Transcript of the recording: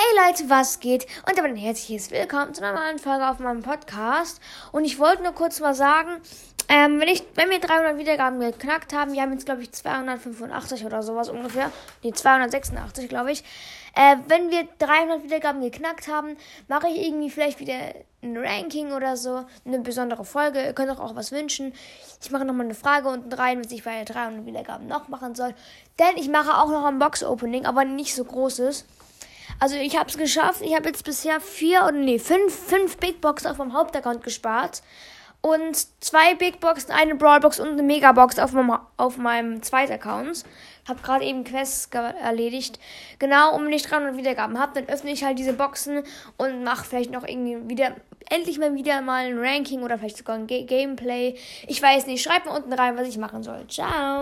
Hey Leute, was geht? Und damit ein herzliches Willkommen zu einer neuen Folge auf meinem Podcast. Und ich wollte nur kurz mal sagen, ähm, wenn, ich, wenn wir 300 Wiedergaben geknackt haben, wir haben jetzt glaube ich 285 oder sowas ungefähr, nee 286 glaube ich. Äh, wenn wir 300 Wiedergaben geknackt haben, mache ich irgendwie vielleicht wieder ein Ranking oder so, eine besondere Folge. Ihr könnt auch, auch was wünschen. Ich mache nochmal eine Frage unten rein, was ich bei 300 Wiedergaben noch machen soll. Denn ich mache auch noch ein Box-Opening, aber nicht so großes. Also ich habe es geschafft. Ich habe jetzt bisher vier oder nee, fünf, fünf Big Boxen auf meinem Hauptaccount gespart. Und zwei Big Boxen, eine Brawlbox und eine Megabox auf meinem, auf meinem zweiten Account. Hab gerade eben Quests erledigt. Genau, um nicht 300 Wiedergaben habt, dann öffne ich halt diese Boxen und mache vielleicht noch irgendwie wieder, endlich mal wieder mal ein Ranking oder vielleicht sogar ein G Gameplay. Ich weiß nicht, schreibt mir unten rein, was ich machen soll. Ciao!